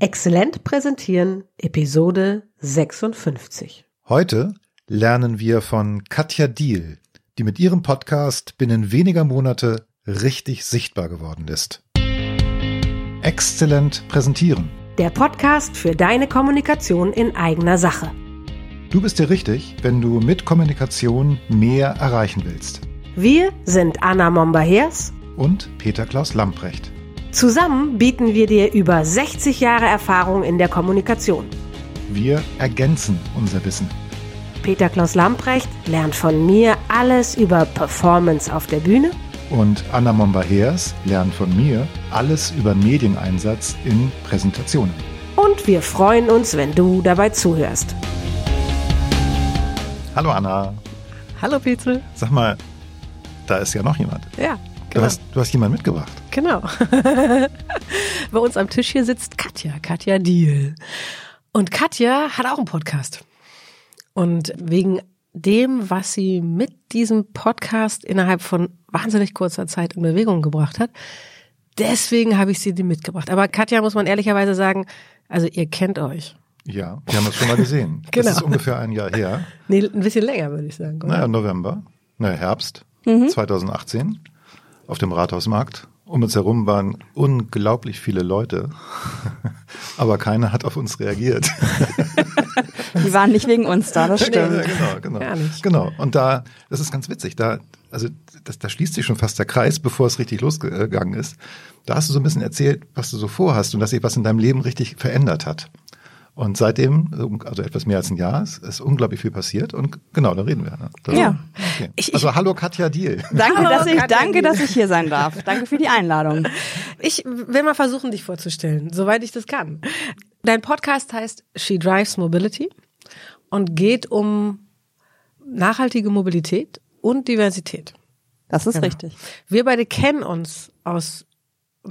Exzellent präsentieren, Episode 56. Heute lernen wir von Katja Diel, die mit ihrem Podcast binnen weniger Monate richtig sichtbar geworden ist. Exzellent präsentieren. Der Podcast für deine Kommunikation in eigener Sache. Du bist dir richtig, wenn du mit Kommunikation mehr erreichen willst. Wir sind Anna Momba-Hers Und Peter Klaus Lamprecht. Zusammen bieten wir dir über 60 Jahre Erfahrung in der Kommunikation. Wir ergänzen unser Wissen. Peter Klaus Lamprecht lernt von mir alles über Performance auf der Bühne Und Anna Momba-Hers lernt von mir alles über Medieneinsatz in Präsentationen. und wir freuen uns, wenn du dabei zuhörst. Hallo Anna. Hallo Petzel. Sag mal, da ist ja noch jemand. Ja, Du, genau. hast, du hast jemanden mitgebracht. genau. Bei uns am Tisch hier sitzt Katja, Katja Diel. Und Katja hat auch einen Podcast. Und wegen dem, was sie mit diesem Podcast innerhalb von wahnsinnig kurzer Zeit in Bewegung gebracht hat, deswegen habe ich sie dir mitgebracht. Aber Katja muss man ehrlicherweise sagen, also ihr kennt euch. Ja, wir haben das schon mal gesehen. Genau. Das ist ungefähr ein Jahr her. Nee, ein bisschen länger, würde ich sagen. oder? Naja, November, naja, Herbst Mhm. 2018 auf dem Rathausmarkt. Um uns herum waren unglaublich viele Leute, aber keiner hat auf uns reagiert. Die waren nicht wegen uns da, das stimmt. genau, genau. Gar nicht. Genau. Und da, das ist ganz witzig, da, also das, da schließt sich schon fast der Kreis, bevor es richtig losgegangen ist. Da hast du so ein bisschen erzählt, was du so vorhast und dass sich was in deinem Leben richtig verändert hat. Und seitdem, also etwas mehr als ein Jahr, ist, ist unglaublich viel passiert und genau, da reden wir. Ne? Da- Ja. Okay. Ich- ich- also hallo Katja Diel. Danke, Hallo, dass ich, Katja danke, Diel. dass ich hier sein darf. Danke für die Einladung. Ich will mal versuchen, dich vorzustellen, soweit ich das kann. Dein Podcast heißt She Drives Mobility und geht um nachhaltige Mobilität und Diversität. Das ist Genau. richtig. Wir beide kennen uns aus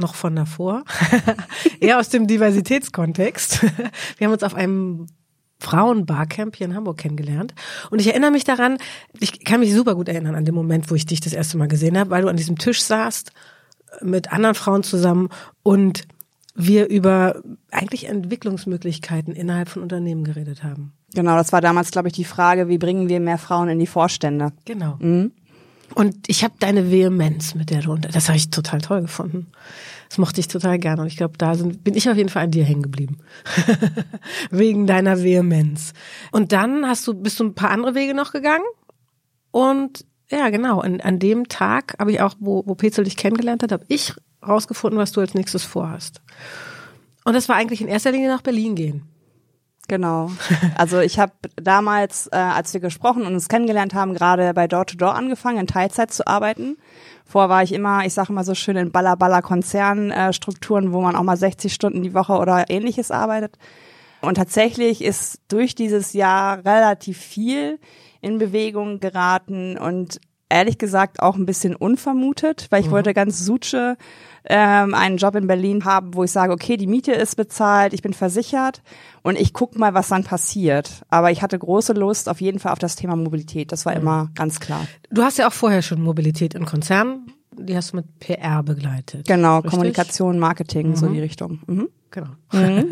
noch von davor, eher aus dem Diversitätskontext. Wir haben uns auf einem Frauenbarcamp hier in Hamburg kennengelernt. Und ich erinnere mich daran, ich kann mich super gut erinnern an den Moment, wo ich dich das erste Mal gesehen habe, weil du an diesem Tisch saßt mit anderen Frauen zusammen und wir über eigentlich Entwicklungsmöglichkeiten innerhalb von Unternehmen geredet haben. Genau, das war damals, glaube ich, die Frage, wie bringen wir mehr Frauen in die Vorstände? Genau. Und ich habe deine Vehemenz mit der unter, das habe ich total toll gefunden. Das mochte ich total gerne und ich glaube, da sind, bin ich auf jeden Fall an dir hängen geblieben. Wegen deiner Vehemenz. Und dann hast du, bist du ein paar andere Wege noch gegangen und ja, genau, an, an dem Tag habe ich auch, wo, wo Petzel dich kennengelernt hat, habe ich rausgefunden, was du als nächstes vorhast. Und das war eigentlich in erster Linie nach Berlin gehen. Genau. Also ich habe damals, äh, als wir gesprochen und uns kennengelernt haben, gerade bei Door to Door angefangen, in Teilzeit zu arbeiten. Vorher war ich immer, ich sage immer so schön, in Baller-Baller-Konzernstrukturen, wo man auch mal 60 Stunden die Woche oder ähnliches arbeitet. Und tatsächlich ist durch dieses Jahr relativ viel in Bewegung geraten und ehrlich gesagt auch ein bisschen unvermutet, weil ich wollte ganz Suche ähm, einen Job in Berlin haben, wo ich sage, okay, die Miete ist bezahlt, ich bin versichert und ich guck mal, was dann passiert. Aber ich hatte große Lust auf jeden Fall auf das Thema Mobilität. Das war immer ganz klar. Du hast ja auch vorher schon Mobilität in Konzernen, die hast du mit PR begleitet. Genau, Richtig? Kommunikation, Marketing, so die Richtung. Mhm. Genau.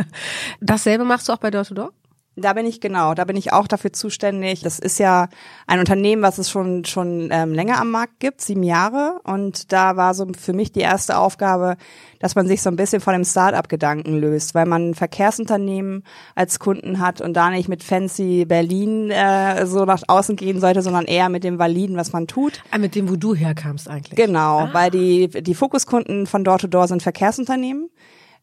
Dasselbe machst du auch bei Door to Door? Da bin ich genau, da bin ich auch dafür zuständig. Das ist ja ein Unternehmen, was es schon schon ähm, länger am Markt gibt, sieben Jahre. Und da war so für mich die erste Aufgabe, dass man sich so ein bisschen von dem Start-up-Gedanken löst, weil man ein Verkehrsunternehmen als Kunden hat und da nicht mit fancy Berlin äh, so nach außen gehen sollte, sondern eher mit dem Validen, was man tut. Ah, mit dem, wo du herkamst eigentlich. Genau, weil die, die Fokuskunden von Door to Door sind Verkehrsunternehmen.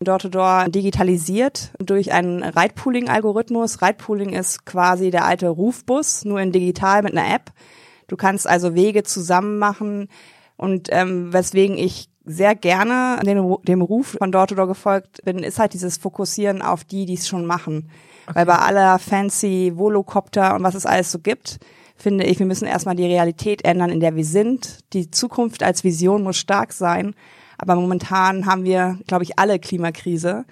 Door to Door digitalisiert durch einen Ride-Pooling-Algorithmus. Ride-Pooling ist quasi der alte Rufbus, nur in digital mit einer App. Du kannst also Wege zusammen machen und ähm, weswegen ich sehr gerne dem, dem Ruf von Door to Door gefolgt bin, ist halt dieses Fokussieren auf die, die es schon machen. Weil bei aller fancy Volocopter und was es alles so gibt, finde ich, wir müssen erstmal die Realität ändern, in der wir sind. Die Zukunft als Vision muss stark sein. Aber momentan haben wir, glaube ich, alle Klimakrise.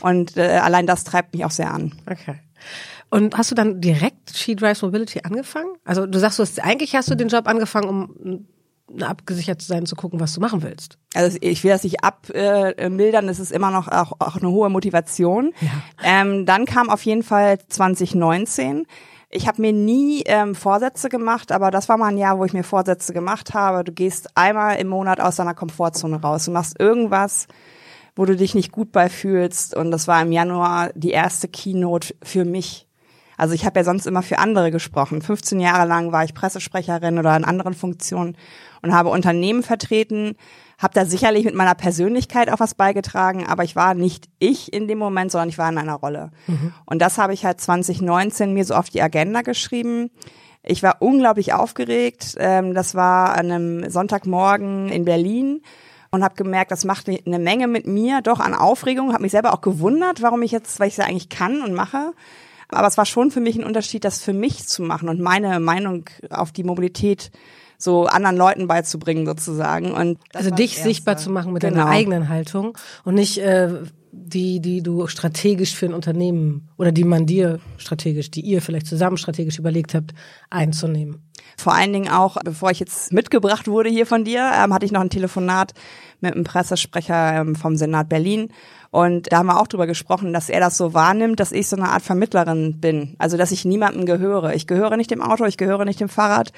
Und äh, allein das treibt mich auch sehr an. Okay. Und hast du dann direkt She Drives Mobility angefangen? Also du sagst, du hast, eigentlich hast du den Job angefangen, um abgesichert zu sein, zu gucken, was du machen willst. Also ich will das nicht abmildern, es ist immer noch auch, auch eine hohe Motivation. Ja. Ähm, dann kam auf jeden Fall 2019. Ich habe mir nie ähm, Vorsätze gemacht, aber das war mal ein Jahr, wo ich mir Vorsätze gemacht habe. Du gehst einmal im Monat aus deiner Komfortzone raus. Du machst irgendwas, wo du dich nicht gut bei fühlst. Und das war im Januar die erste Keynote für mich. Also ich habe ja sonst immer für andere gesprochen. 15 Jahre lang war ich Pressesprecherin oder in anderen Funktionen und habe Unternehmen vertreten, habe da sicherlich mit meiner Persönlichkeit auch was beigetragen, aber ich war nicht ich in dem Moment, sondern ich war in einer Rolle. Und das habe ich halt 2019 mir so auf die Agenda geschrieben. Ich war unglaublich aufgeregt. Ähm, Das war an einem Sonntagmorgen in Berlin und habe gemerkt, das macht eine Menge mit mir, doch an Aufregung. Habe mich selber auch gewundert, warum ich jetzt, weil ich es ja eigentlich kann und mache. Aber es war schon für mich ein Unterschied, das für mich zu machen und meine Meinung auf die Mobilität so anderen Leuten beizubringen sozusagen. Und Also dich sichtbar zu machen mit Genau. deiner eigenen Haltung und nicht äh, die, die du strategisch für ein Unternehmen oder die man dir strategisch, die ihr vielleicht zusammen strategisch überlegt habt, einzunehmen. Vor allen Dingen auch, bevor ich jetzt mitgebracht wurde hier von dir, ähm, hatte ich noch ein Telefonat mit einem Pressesprecher ähm, vom Senat Berlin. Und da haben wir auch drüber gesprochen, dass er das so wahrnimmt, dass ich so eine Art Vermittlerin bin. Also, dass ich niemandem gehöre. Ich gehöre nicht dem Auto, ich gehöre nicht dem Fahrrad,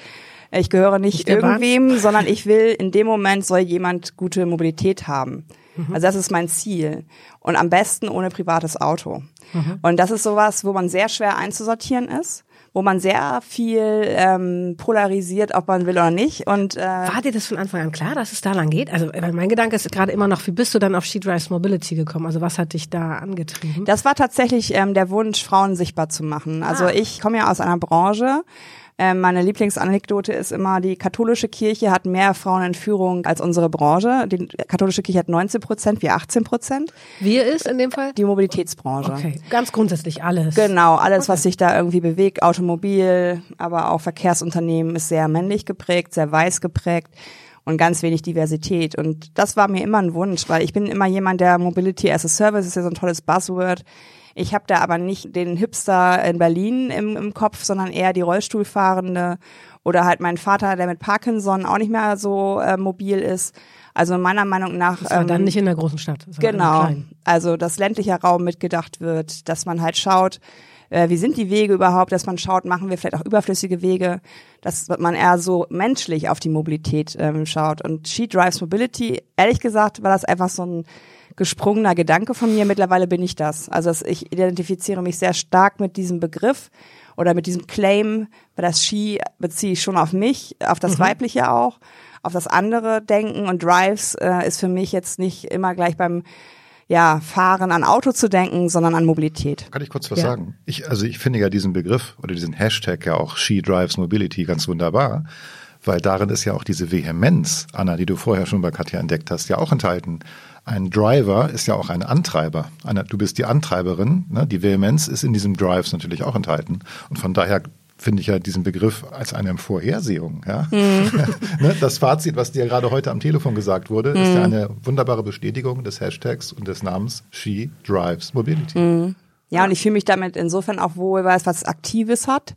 ich gehöre nicht, Bahn? irgendwem, sondern ich will, in dem Moment soll jemand gute Mobilität haben. Also das ist mein Ziel. Und am besten ohne privates Auto. Und das ist sowas, wo man sehr schwer einzusortieren ist, wo man sehr viel ähm, polarisiert, ob man will oder nicht. Und äh, War dir das von Anfang an klar, dass es da lang geht? Also weil mein Gedanke ist gerade immer noch, wie bist du dann auf She Drives Mobility gekommen? Also was hat dich da angetrieben? Das war tatsächlich ähm, der Wunsch, Frauen sichtbar zu machen. Also Ah. ich komme ja aus einer Branche. Ähm, meine Lieblingsanekdote ist immer, die katholische Kirche hat mehr Frauen in Führung als unsere Branche. Die katholische Kirche hat 19 Prozent, wir 18 Prozent. Wir ist in dem Fall? Die Mobilitätsbranche. Okay, ganz grundsätzlich alles. Genau, alles, was sich da irgendwie bewegt, Automobil, aber auch Verkehrsunternehmen ist sehr männlich geprägt, sehr weiß geprägt und ganz wenig Diversität. Und das war mir immer ein Wunsch, weil ich bin immer jemand, der Mobility as a Service ist ja so ein tolles Buzzword. Ich habe da aber nicht den Hipster in Berlin im, im Kopf, sondern eher die Rollstuhlfahrende oder halt mein Vater, der mit Parkinson auch nicht mehr so äh, mobil ist. Also meiner Meinung nach Das war dann ähm, nicht in der großen Stadt. das Genau. Also, dass ländlicher Raum mitgedacht wird, dass man halt schaut, äh, wie sind die Wege überhaupt, dass man schaut, machen wir vielleicht auch überflüssige Wege, dass man eher so menschlich auf die Mobilität ähm, schaut. Und She Drives Mobility, ehrlich gesagt, war das einfach so ein gesprungener Gedanke von mir. Mittlerweile bin ich das. Also ich identifiziere mich sehr stark mit diesem Begriff oder mit diesem Claim, weil das She beziehe ich schon auf mich, auf das Weibliche auch, auf das andere Denken und Drives äh, ist für mich jetzt nicht immer gleich beim ja, Fahren an Auto zu denken, sondern an Mobilität. Kann ich kurz was Ja. sagen? Ich, also ich finde ja diesen Begriff oder diesen Hashtag ja auch She Drives Mobility ganz wunderbar, weil darin ist ja auch diese Vehemenz, Anna, die du vorher schon bei Katja entdeckt hast, ja auch enthalten. Ein Driver ist ja auch ein Antreiber. Eine, du bist die Antreiberin. Ne? Die Vehemenz ist in diesem Drives natürlich auch enthalten. Und von daher finde ich ja diesen Begriff als eine Vorhersehung. Ja? ne? Das Fazit, was dir gerade heute am Telefon gesagt wurde, ist ja eine wunderbare Bestätigung des Hashtags und des Namens She Drives Mobility. Ja, und ich fühle mich damit insofern auch wohl, weil es was Aktives hat.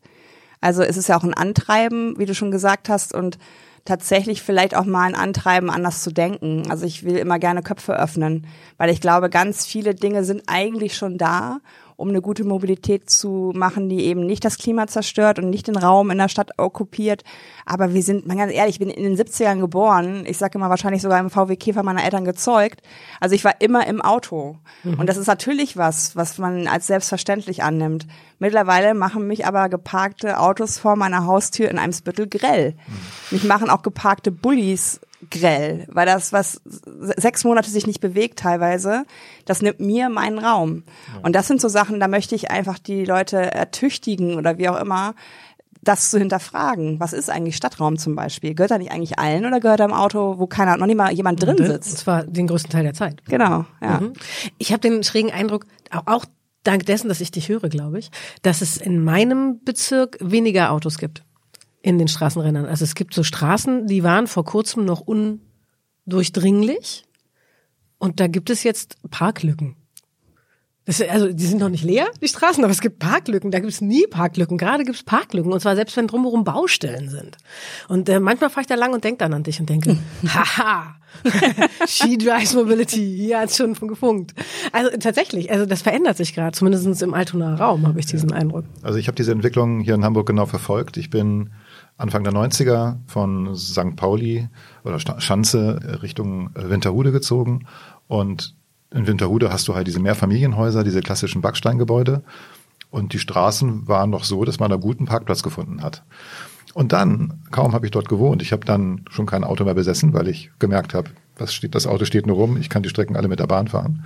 Also es ist ja auch ein Antreiben, wie du schon gesagt hast, und tatsächlich vielleicht auch mal ein Antreiben, anders zu denken. Also ich will immer gerne Köpfe öffnen, weil ich glaube, ganz viele Dinge sind eigentlich schon da, um eine gute Mobilität zu machen, die eben nicht das Klima zerstört und nicht den Raum in der Stadt okkupiert. Aber wir sind, mal ganz ehrlich, ich bin in den 70ern geboren. Ich sage immer wahrscheinlich sogar im VW Käfer meiner Eltern gezeugt. Also ich war immer im Auto. Und das ist natürlich was, was man als selbstverständlich annimmt. Mittlerweile machen mich aber geparkte Autos vor meiner Haustür in einem Spüttel grell. Mich machen auch geparkte Bullis grell, weil das, was sechs Monate sich nicht bewegt teilweise, das nimmt mir meinen Raum. Und das sind so Sachen, da möchte ich einfach die Leute ertüchtigen oder wie auch immer, das zu hinterfragen. Was ist eigentlich Stadtraum zum Beispiel? Gehört er nicht eigentlich allen oder gehört er im Auto, wo keiner, noch nicht mal jemand drin Und sitzt? zwar den größten Teil der Zeit. Genau, ja. Mhm. Ich habe den schrägen Eindruck, auch dank dessen, dass ich dich höre, glaube ich, dass es in meinem Bezirk weniger Autos gibt in den Straßenrändern. Also es gibt so Straßen, die waren vor kurzem noch undurchdringlich und da gibt es jetzt Parklücken. Das, also die sind noch nicht leer, die Straßen, aber es gibt Parklücken. Da gibt es nie Parklücken. Gerade gibt es Parklücken. Und zwar selbst wenn drumherum Baustellen sind. Und äh, manchmal fahre ich da lang und denke dann an dich und denke, haha, She drives Mobility. Hier hat's schon gefunkt. Also tatsächlich, also das verändert sich gerade, zumindest im Altonaer Raum habe ich diesen ja. Eindruck. Also ich habe diese Entwicklung hier in Hamburg genau verfolgt. Ich bin Anfang der 90er von St. Pauli oder Schanze Richtung Winterhude gezogen und in Winterhude hast du halt diese Mehrfamilienhäuser, diese klassischen Backsteingebäude und die Straßen waren noch so, dass man da guten Parkplatz gefunden hat. Und dann, kaum habe ich dort gewohnt, ich habe dann schon kein Auto mehr besessen, weil ich gemerkt habe, was steht, das Auto steht nur rum, ich kann die Strecken alle mit der Bahn fahren.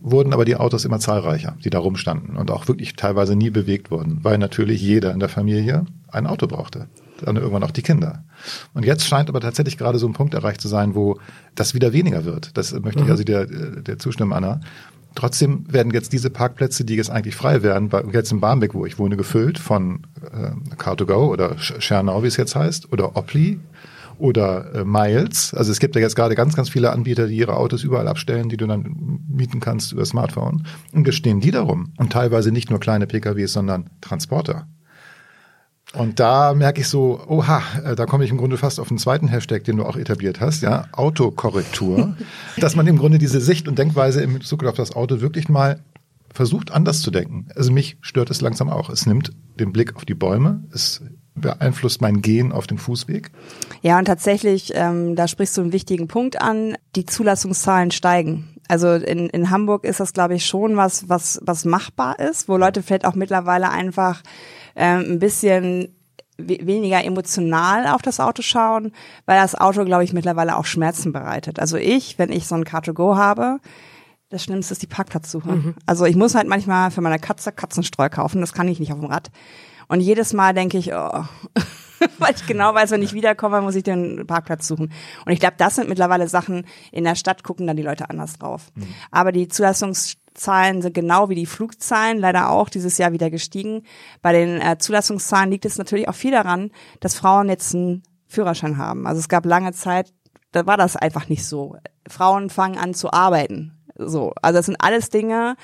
Wurden aber die Autos immer zahlreicher, die da rumstanden und auch wirklich teilweise nie bewegt wurden, weil natürlich jeder in der Familie ein Auto brauchte. Dann irgendwann auch die Kinder. Und jetzt scheint aber tatsächlich gerade so ein Punkt erreicht zu sein, wo das wieder weniger wird. Das möchte ich mhm. also dir, dir zustimmen, Anna. Trotzdem werden jetzt diese Parkplätze, die jetzt eigentlich frei werden, jetzt in Barmbek, wo ich wohne, gefüllt von äh, Car2Go oder Schernau, wie es jetzt heißt, oder Opli oder äh, Miles. Also es gibt ja jetzt gerade ganz, ganz viele Anbieter, die ihre Autos überall abstellen, die du dann mieten kannst über Smartphone. Und wir stehen die darum. Und teilweise nicht nur kleine PKWs, sondern Transporter. Und da merke ich so, oha, äh, da komme ich im Grunde fast auf den zweiten Hashtag, den du auch etabliert hast, ja, Autokorrektur, dass man im Grunde diese Sicht und Denkweise im Bezug auf das Auto wirklich mal versucht anders zu denken. Also mich stört es langsam auch. Es nimmt den Blick auf die Bäume, es beeinflusst mein Gehen auf dem Fußweg. Ja, und tatsächlich, ähm, da sprichst du einen wichtigen Punkt an, die Zulassungszahlen steigen. Also in, in Hamburg ist das, glaube ich, schon was, was, was machbar ist, wo Leute vielleicht auch mittlerweile einfach ähm, ein bisschen weniger emotional auf das Auto schauen, weil das Auto, glaube ich, mittlerweile auch Schmerzen bereitet. Also ich, wenn ich so ein Car2Go habe, das Schlimmste ist die Parkplatzsuche. Mhm. Also ich muss halt manchmal für meine Katze Katzenstreu kaufen, das kann ich nicht auf dem Rad. Und jedes Mal denke ich, oh, weil ich genau weiß, wenn ich wiederkomme, muss ich den Parkplatz suchen. Und ich glaube, das sind mittlerweile Sachen, in der Stadt gucken dann die Leute anders drauf. Mhm. Aber die Zulassungszahlen sind genau wie die Flugzahlen, leider auch dieses Jahr wieder gestiegen. Bei den äh, Zulassungszahlen liegt es natürlich auch viel daran, dass Frauen jetzt einen Führerschein haben. Also es gab lange Zeit, da war das einfach nicht so. Frauen fangen an zu arbeiten. So, also das sind alles Dinge,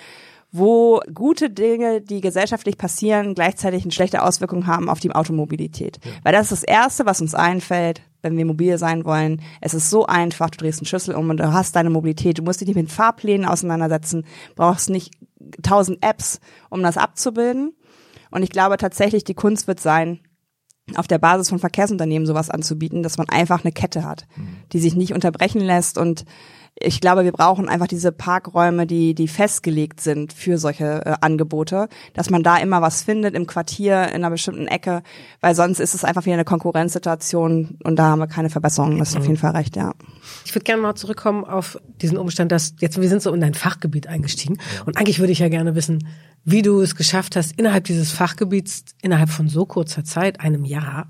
wo gute Dinge, die gesellschaftlich passieren, gleichzeitig eine schlechte Auswirkung haben auf die Automobilität. Ja. Weil das ist das Erste, was uns einfällt, wenn wir mobil sein wollen. Es ist so einfach, du drehst einen Schlüssel um und du hast deine Mobilität. Du musst dich nicht mit Fahrplänen auseinandersetzen, brauchst nicht tausend Apps, um das abzubilden. Und ich glaube tatsächlich, die Kunst wird sein, auf der Basis von Verkehrsunternehmen sowas anzubieten, dass man einfach eine Kette hat, mhm. die sich nicht unterbrechen lässt und ich glaube, wir brauchen einfach diese Parkräume, die, die festgelegt sind für solche äh, Angebote, dass man da immer was findet im Quartier, in einer bestimmten Ecke, weil sonst ist es einfach wieder eine Konkurrenzsituation und da haben wir keine Verbesserungen. Das ist auf jeden Fall recht, ja. Ich würde gerne mal zurückkommen auf diesen Umstand, dass jetzt, wir sind so in dein Fachgebiet eingestiegen und eigentlich würde ich ja gerne wissen, wie du es geschafft hast, innerhalb dieses Fachgebiets, innerhalb von so kurzer Zeit, einem Jahr,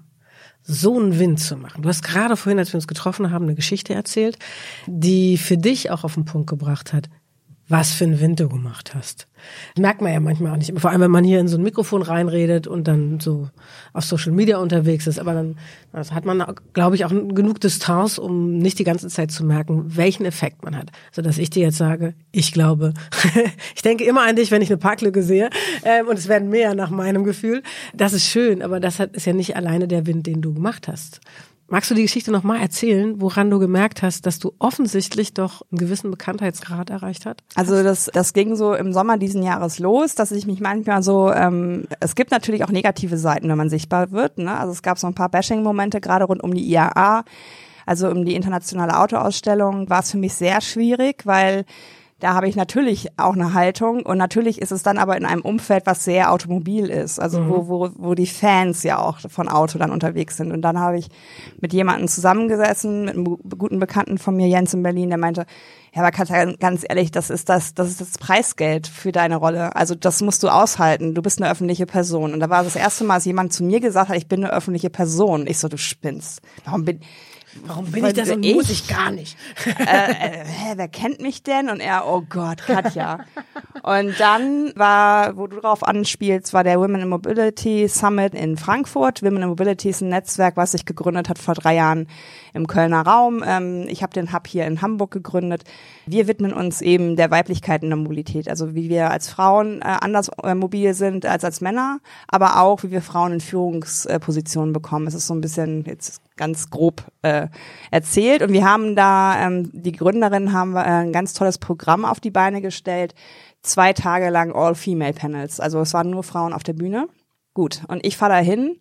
so einen Wind zu machen. Du hast gerade vorhin, als wir uns getroffen haben, eine Geschichte erzählt, die für dich auch auf den Punkt gebracht hat, was für einen Wind du gemacht hast. Das merkt man ja manchmal auch nicht. Vor allem, wenn man hier in so ein Mikrofon reinredet und dann so auf Social Media unterwegs ist. Aber dann also hat man, glaube ich, auch genug Distanz, um nicht die ganze Zeit zu merken, welchen Effekt man hat. So dass ich dir jetzt sage, ich glaube, ich denke immer an dich, wenn ich eine Parklücke sehe. Ähm, und es werden mehr nach meinem Gefühl. Das ist schön, aber das ist ja nicht alleine der Wind, den du gemacht hast. Magst du die Geschichte nochmal erzählen, woran du gemerkt hast, dass du offensichtlich doch einen gewissen Bekanntheitsgrad erreicht hast? Also das, das ging so im Sommer diesen Jahres los, dass ich mich manchmal so, ähm, es gibt natürlich auch negative Seiten, wenn man sichtbar wird. Ne? Also es gab so ein paar Bashing-Momente, gerade rund um die IAA, also um die internationale Autoausstellung, war es für mich sehr schwierig, weil da habe ich natürlich auch eine Haltung und natürlich ist es dann aber in einem Umfeld, was sehr automobil ist, also mhm. wo, wo, wo die Fans ja auch von Auto dann unterwegs sind. Und dann habe ich mit jemandem zusammengesessen, mit einem guten Bekannten von mir, Jens in Berlin, der meinte, ja, aber Katja, ganz ehrlich, das ist das, das ist das Preisgeld für deine Rolle. Also das musst du aushalten. Du bist eine öffentliche Person. Und da war das erste Mal, dass jemand zu mir gesagt hat, ich bin eine öffentliche Person. Ich so, du spinnst. Warum bin, Warum bin ich das und ich? muss ich gar nicht? äh, äh, hä, wer kennt mich denn? Und er, oh Gott, Katja. und dann war, wo du drauf anspielst, war der Women in Mobility Summit in Frankfurt. Women in Mobility ist ein Netzwerk, was sich gegründet hat vor drei Jahren im Kölner Raum. Ähm, ich habe den Hub hier in Hamburg gegründet. Wir widmen uns eben der Weiblichkeit in der Mobilität, also wie wir als Frauen äh, anders äh, mobil sind als als Männer, aber auch wie wir Frauen in Führungspositionen bekommen. Es ist so ein bisschen jetzt ganz grob äh, erzählt. Und wir haben da, ähm, die Gründerin haben wir, äh, ein ganz tolles Programm auf die Beine gestellt. Zwei Tage lang All-Female-Panels. Also es waren nur Frauen auf der Bühne. Gut. Und ich fahre da hin,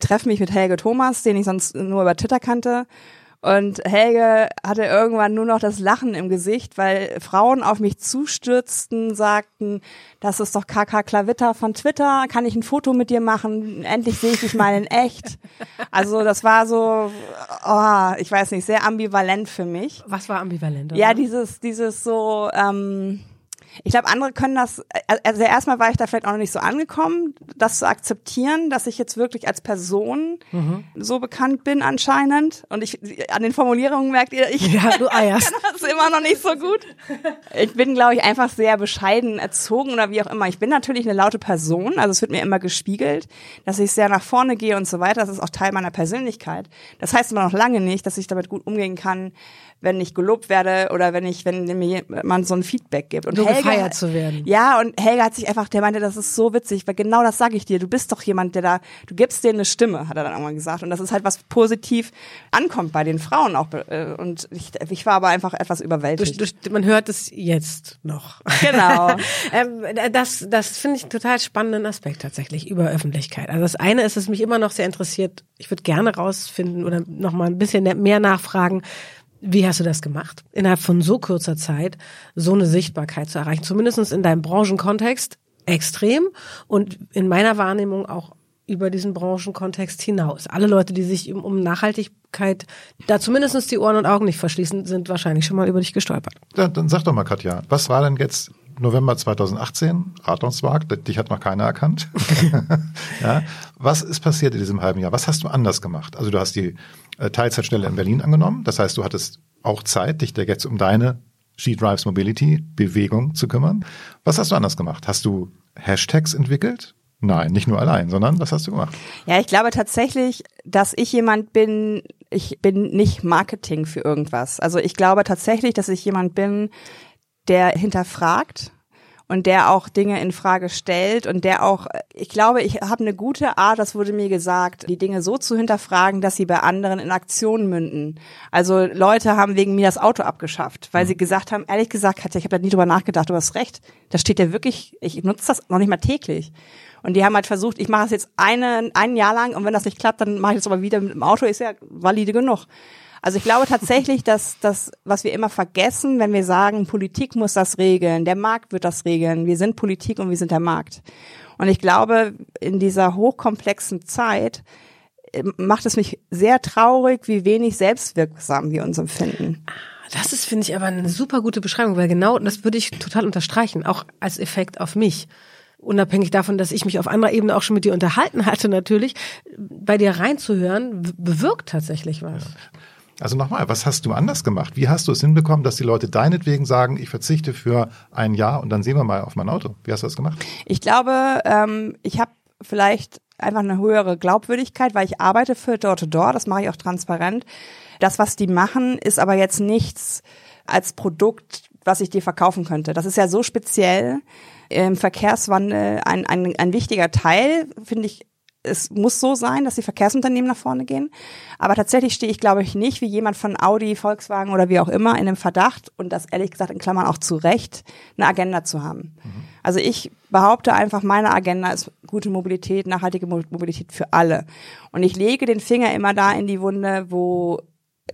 treffe mich mit Helge Thomas, den ich sonst nur über Twitter kannte. Und Helge hatte irgendwann nur noch das Lachen im Gesicht, weil Frauen auf mich zustürzten, sagten, das ist doch Kaka Klavitter von Twitter, kann ich ein Foto mit dir machen? Endlich sehe ich dich mal in echt. Also das war so, oh, ich weiß nicht, sehr ambivalent für mich. Was war ambivalent? Ja, dieses, dieses so, ähm, ich glaube, andere können das, also erstmal war ich da vielleicht auch noch nicht so angekommen, das zu akzeptieren, dass ich jetzt wirklich als Person mhm. so bekannt bin anscheinend. Und ich, an den Formulierungen merkt ihr, ich ja, du eierst. kann das immer noch nicht so gut. Ich bin, glaube ich, einfach sehr bescheiden erzogen oder wie auch immer. Ich bin natürlich eine laute Person, also es wird mir immer gespiegelt, dass ich sehr nach vorne gehe und so weiter. Das ist auch Teil meiner Persönlichkeit. Das heißt aber noch lange nicht, dass ich damit gut umgehen kann, wenn ich gelobt werde oder wenn ich, wenn mir jemand so ein Feedback gibt. Und Helge, gefeiert zu werden. Ja, und Helga hat sich einfach, der meinte, das ist so witzig, weil genau das sage ich dir. Du bist doch jemand, der da, du gibst dir eine Stimme, hat er dann irgendwann gesagt. Und das ist halt was positiv ankommt bei den Frauen auch. Äh, und ich, ich war aber einfach etwas überwältigt. Du, du, man hört es jetzt noch. Genau. ähm, das das finde ich einen total spannenden Aspekt tatsächlich über Öffentlichkeit. Also das eine ist, es mich immer noch sehr interessiert. Ich würde gerne rausfinden oder noch mal ein bisschen mehr nachfragen wie hast du das gemacht? Innerhalb von so kurzer Zeit so eine Sichtbarkeit zu erreichen, zumindest in deinem Branchenkontext extrem und in meiner Wahrnehmung auch über diesen Branchenkontext hinaus. Alle Leute, die sich um Nachhaltigkeit da zumindest die Ohren und Augen nicht verschließen, sind wahrscheinlich schon mal über dich gestolpert. Ja, dann sag doch mal, Katja, was war denn jetzt November 2018, Rathausmarkt, dich hat noch keiner erkannt. ja. Was ist passiert in diesem halben Jahr? Was hast du anders gemacht? Also du hast die äh, Teilzeitstelle in Berlin angenommen. Das heißt, du hattest auch Zeit, dich da jetzt um deine She Drives Mobility Bewegung zu kümmern. Was hast du anders gemacht? Hast du Hashtags entwickelt? Nein, nicht nur allein, sondern was hast du gemacht? Ja, ich glaube tatsächlich, dass ich jemand bin, ich bin nicht Marketing für irgendwas. Also ich glaube tatsächlich, dass ich jemand bin, der hinterfragt und der auch Dinge in Frage stellt und der auch, ich glaube, ich habe eine gute Art, das wurde mir gesagt, die Dinge so zu hinterfragen, dass sie bei anderen in Aktionen münden. Also Leute haben wegen mir das Auto abgeschafft, weil mhm. sie gesagt haben, ehrlich gesagt, Katja, ich habe da nie drüber nachgedacht, du hast recht. Da steht ja wirklich, ich nutze das noch nicht mal täglich. Und die haben halt versucht, ich mache es jetzt eine, ein Jahr lang und wenn das nicht klappt, dann mache ich das aber wieder mit dem Auto, ist ja valide genug. Also ich glaube tatsächlich, dass das, was wir immer vergessen, wenn wir sagen, Politik muss das regeln, der Markt wird das regeln, wir sind Politik und wir sind der Markt. Und ich glaube, in dieser hochkomplexen Zeit äh, macht es mich sehr traurig, wie wenig selbstwirksam wir uns empfinden. Das ist, finde ich, aber eine super gute Beschreibung, weil genau das würde ich total unterstreichen, auch als Effekt auf mich unabhängig davon, dass ich mich auf anderer Ebene auch schon mit dir unterhalten hatte, natürlich, bei dir reinzuhören, bewirkt tatsächlich was. Ja. Also nochmal, was hast du anders gemacht? Wie hast du es hinbekommen, dass die Leute deinetwegen sagen, ich verzichte für ein Jahr und dann sehen wir mal auf mein Auto? Wie hast du das gemacht? Ich glaube, ähm, ich habe vielleicht einfach eine höhere Glaubwürdigkeit, weil ich arbeite für Door-to-Door, das mache ich auch transparent. Das, was die machen, ist aber jetzt nichts als Produkt, was ich dir verkaufen könnte. Das ist ja so speziell im Verkehrswandel ein, ein, ein wichtiger Teil, finde ich, es muss so sein, dass die Verkehrsunternehmen nach vorne gehen. Aber tatsächlich stehe ich, glaube ich, nicht wie jemand von Audi, Volkswagen oder wie auch immer in dem Verdacht und das ehrlich gesagt in Klammern auch zu Recht, eine Agenda zu haben. Mhm. Also ich behaupte einfach, meine Agenda ist gute Mobilität, nachhaltige Mobilität für alle. Und ich lege den Finger immer da in die Wunde, wo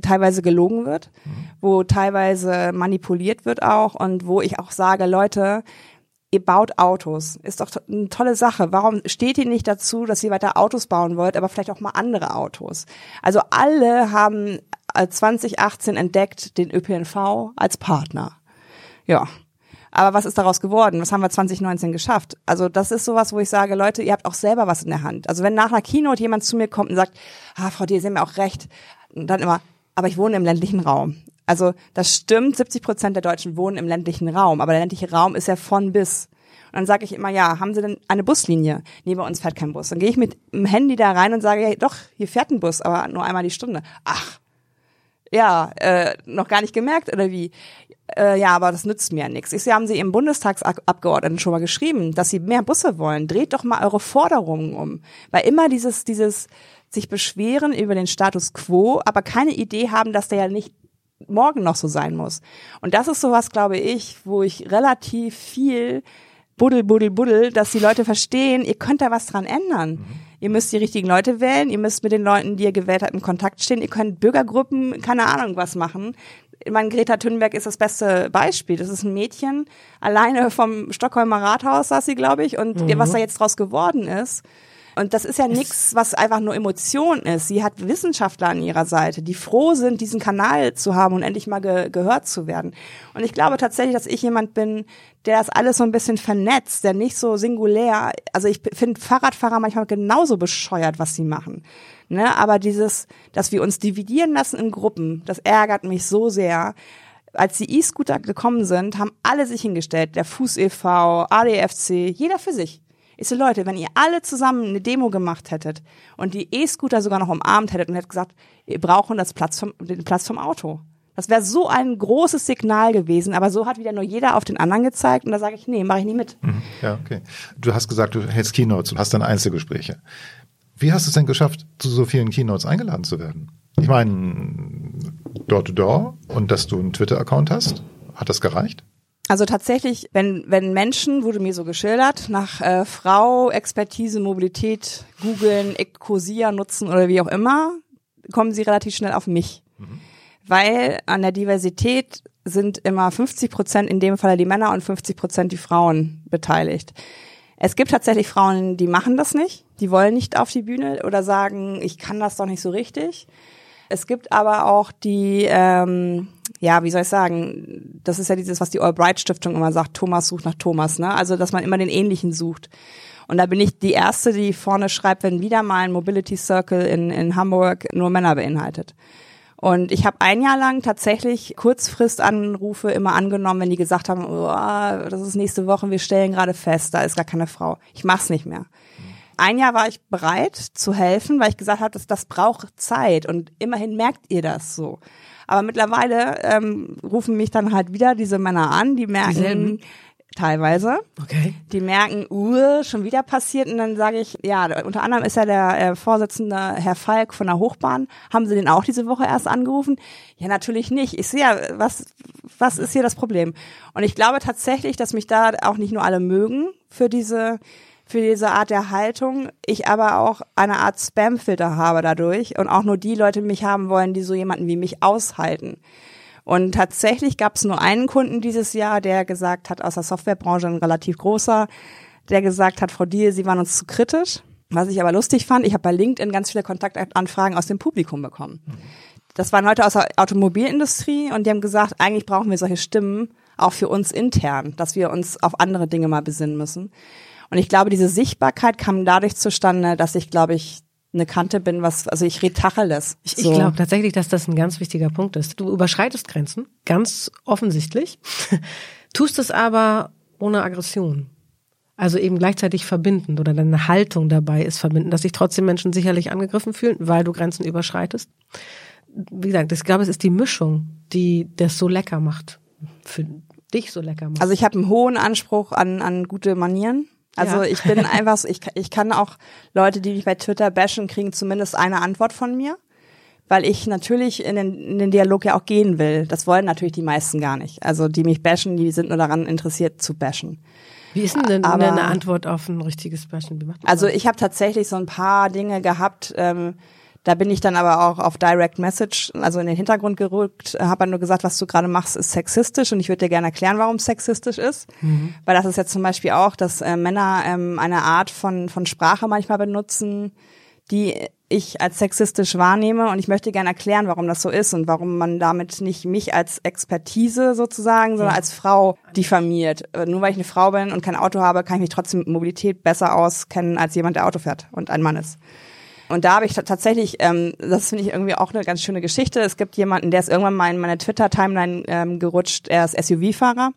teilweise gelogen wird, mhm. wo teilweise manipuliert wird auch und wo ich auch sage, Leute, ihr baut Autos. Ist doch eine tolle Sache. Warum steht ihr nicht dazu, dass ihr weiter Autos bauen wollt, aber vielleicht auch mal andere Autos? Also alle haben 2018 entdeckt den ÖPNV als Partner. Ja. Aber was ist daraus geworden? Was haben wir 2019 geschafft? Also das ist sowas, wo ich sage, Leute, ihr habt auch selber was in der Hand. Also wenn nach einer Keynote jemand zu mir kommt und sagt, ah, Frau D, Sie haben ja auch recht, und dann immer, aber ich wohne im ländlichen Raum. Also das stimmt, 70 Prozent der Deutschen wohnen im ländlichen Raum, aber der ländliche Raum ist ja von bis. Und dann sage ich immer, ja, haben Sie denn eine Buslinie? Nee, bei uns fährt kein Bus. Dann gehe ich mit dem Handy da rein und sage, ja, doch, hier fährt ein Bus, aber nur einmal die Stunde. Ach, ja, äh, noch gar nicht gemerkt oder wie? Äh, ja, aber das nützt mir ja nichts. Ich sehe, haben Sie Ihrem Bundestagsabgeordneten schon mal geschrieben, dass Sie mehr Busse wollen. Dreht doch mal eure Forderungen um. Weil immer dieses, dieses sich beschweren über den Status quo, aber keine Idee haben, dass der ja nicht morgen noch so sein muss. Und das ist sowas, glaube ich, wo ich relativ viel buddel, buddel, buddel, dass die Leute verstehen, ihr könnt da was dran ändern. Mhm. Ihr müsst die richtigen Leute wählen, ihr müsst mit den Leuten, die ihr gewählt habt, in Kontakt stehen, ihr könnt Bürgergruppen, keine Ahnung was machen. Ich meine, Greta Thunberg ist das beste Beispiel. Das ist ein Mädchen, alleine vom Stockholmer Rathaus saß sie, glaube ich, und mhm. was da jetzt draus geworden ist, und das ist ja nichts, was einfach nur Emotion ist. Sie hat Wissenschaftler an ihrer Seite, die froh sind, diesen Kanal zu haben und endlich mal ge gehört zu werden. Und ich glaube tatsächlich, dass ich jemand bin, der das alles so ein bisschen vernetzt, der nicht so singulär, also ich finde Fahrradfahrer manchmal genauso bescheuert, was sie machen. Ne? Aber dieses, dass wir uns dividieren lassen in Gruppen, das ärgert mich so sehr als die E-Scooter gekommen sind, haben alle sich hingestellt, der Fuß e.V., ADFC, jeder für sich. Ich so, Leute, wenn ihr alle zusammen eine Demo gemacht hättet und die E-Scooter sogar noch umarmt hättet und hättet gesagt, wir brauchen das Platz vom, den Platz vom Auto. Das wäre so ein großes Signal gewesen, aber so hat wieder nur jeder auf den anderen gezeigt und da sage ich, nee, mache ich nie mit. Mhm. Ja, okay. Du hast gesagt, du hältst Keynotes und hast dann Einzelgespräche. Wie hast du es denn geschafft, zu so vielen Keynotes eingeladen zu werden? Ich meine, Door-to-Door und dass du einen Twitter-Account hast, hat das gereicht? Also tatsächlich, wenn, wenn Menschen, wurde mir so geschildert, nach äh, Frau, Expertise, Mobilität googeln, Ecosia nutzen oder wie auch immer, kommen sie relativ schnell auf mich. Mhm. Weil an der Diversität sind immer 50 Prozent, in dem Fall die Männer und 50 Prozent die Frauen beteiligt. Es gibt tatsächlich Frauen, die machen das nicht, die wollen nicht auf die Bühne oder sagen, ich kann das doch nicht so richtig. Es gibt aber auch die ähm, ja, wie soll ich sagen, das ist ja dieses, was die Albright Stiftung immer sagt, Thomas sucht nach Thomas, ne? Also, dass man immer den Ähnlichen sucht. Und da bin ich die Erste, die vorne schreibt, wenn wieder mal ein Mobility Circle in, in Hamburg nur Männer beinhaltet. Und ich habe ein Jahr lang tatsächlich Kurzfristanrufe immer angenommen, wenn die gesagt haben, oh, das ist nächste Woche, wir stellen gerade fest, da ist gar keine Frau. Ich mach's nicht mehr. Ein Jahr war ich bereit zu helfen, weil ich gesagt habe, das, das braucht Zeit und immerhin merkt ihr das so. Aber mittlerweile ähm, rufen mich dann halt wieder diese Männer an, die merken, Dieselben? Teilweise. Okay. Die merken, uh, schon wieder passiert. Und dann sage ich, ja, unter anderem ist ja der äh, Vorsitzende Herr Falk von der Hochbahn. Haben Sie den auch diese Woche erst angerufen? Ja, natürlich nicht. Ich sehe ja, was, was ist hier das Problem? Und ich glaube tatsächlich, dass mich da auch nicht nur alle mögen für diese für diese Art der Haltung, ich aber auch eine Art Spamfilter habe dadurch und auch nur die Leute mich haben wollen, die so jemanden wie mich aushalten. Und tatsächlich gab es nur einen Kunden dieses Jahr, der gesagt hat, aus der Softwarebranche ein relativ großer, der gesagt hat, Frau Diel, Sie waren uns zu kritisch. Was ich aber lustig fand, ich habe bei LinkedIn ganz viele Kontaktanfragen aus dem Publikum bekommen. Das waren Leute aus der Automobilindustrie und die haben gesagt, eigentlich brauchen wir solche Stimmen auch für uns intern, dass wir uns auf andere Dinge mal besinnen müssen. Und ich glaube, diese Sichtbarkeit kam dadurch zustande, dass ich, glaube ich, eine Kante bin, was, also ich rede Tacheles. Ich, so. ich glaube tatsächlich, dass das ein ganz wichtiger Punkt ist. Du überschreitest Grenzen, ganz offensichtlich, tust es aber ohne Aggression. Also eben gleichzeitig verbindend oder deine Haltung dabei ist verbindend, dass sich trotzdem Menschen sicherlich angegriffen fühlen, weil du Grenzen überschreitest. Wie gesagt, ich glaube, es ist die Mischung, die das so lecker macht, für dich so lecker macht. Also ich habe einen hohen Anspruch an, an gute Manieren. Also ja. ich bin einfach so, ich, ich kann auch Leute, die mich bei Twitter bashen, kriegen zumindest eine Antwort von mir, weil ich natürlich in den, in den Dialog ja auch gehen will. Das wollen natürlich die meisten gar nicht. Also die mich bashen, die sind nur daran interessiert zu bashen. Wie ist denn, denn Aber, eine Antwort auf ein richtiges Bashen? Also ich habe tatsächlich so ein paar Dinge gehabt, ähm, da bin ich dann aber auch auf Direct Message, also in den Hintergrund gerückt, habe nur gesagt, was du gerade machst, ist sexistisch und ich würde dir gerne erklären, warum es sexistisch ist. Mhm. Weil das ist jetzt zum Beispiel auch, dass äh, Männer ähm, eine Art von, von Sprache manchmal benutzen, die ich als sexistisch wahrnehme und ich möchte gerne erklären, warum das so ist und warum man damit nicht mich als Expertise sozusagen, sondern ja. als Frau diffamiert. Äh, nur weil ich eine Frau bin und kein Auto habe, kann ich mich trotzdem mit Mobilität besser auskennen als jemand, der Auto fährt und ein Mann ist. Und da habe ich tatsächlich, ähm, das finde ich irgendwie auch eine ganz schöne Geschichte. Es gibt jemanden, der ist irgendwann mal in meine Twitter-Timeline ähm, gerutscht. Er ist SUV-Fahrer,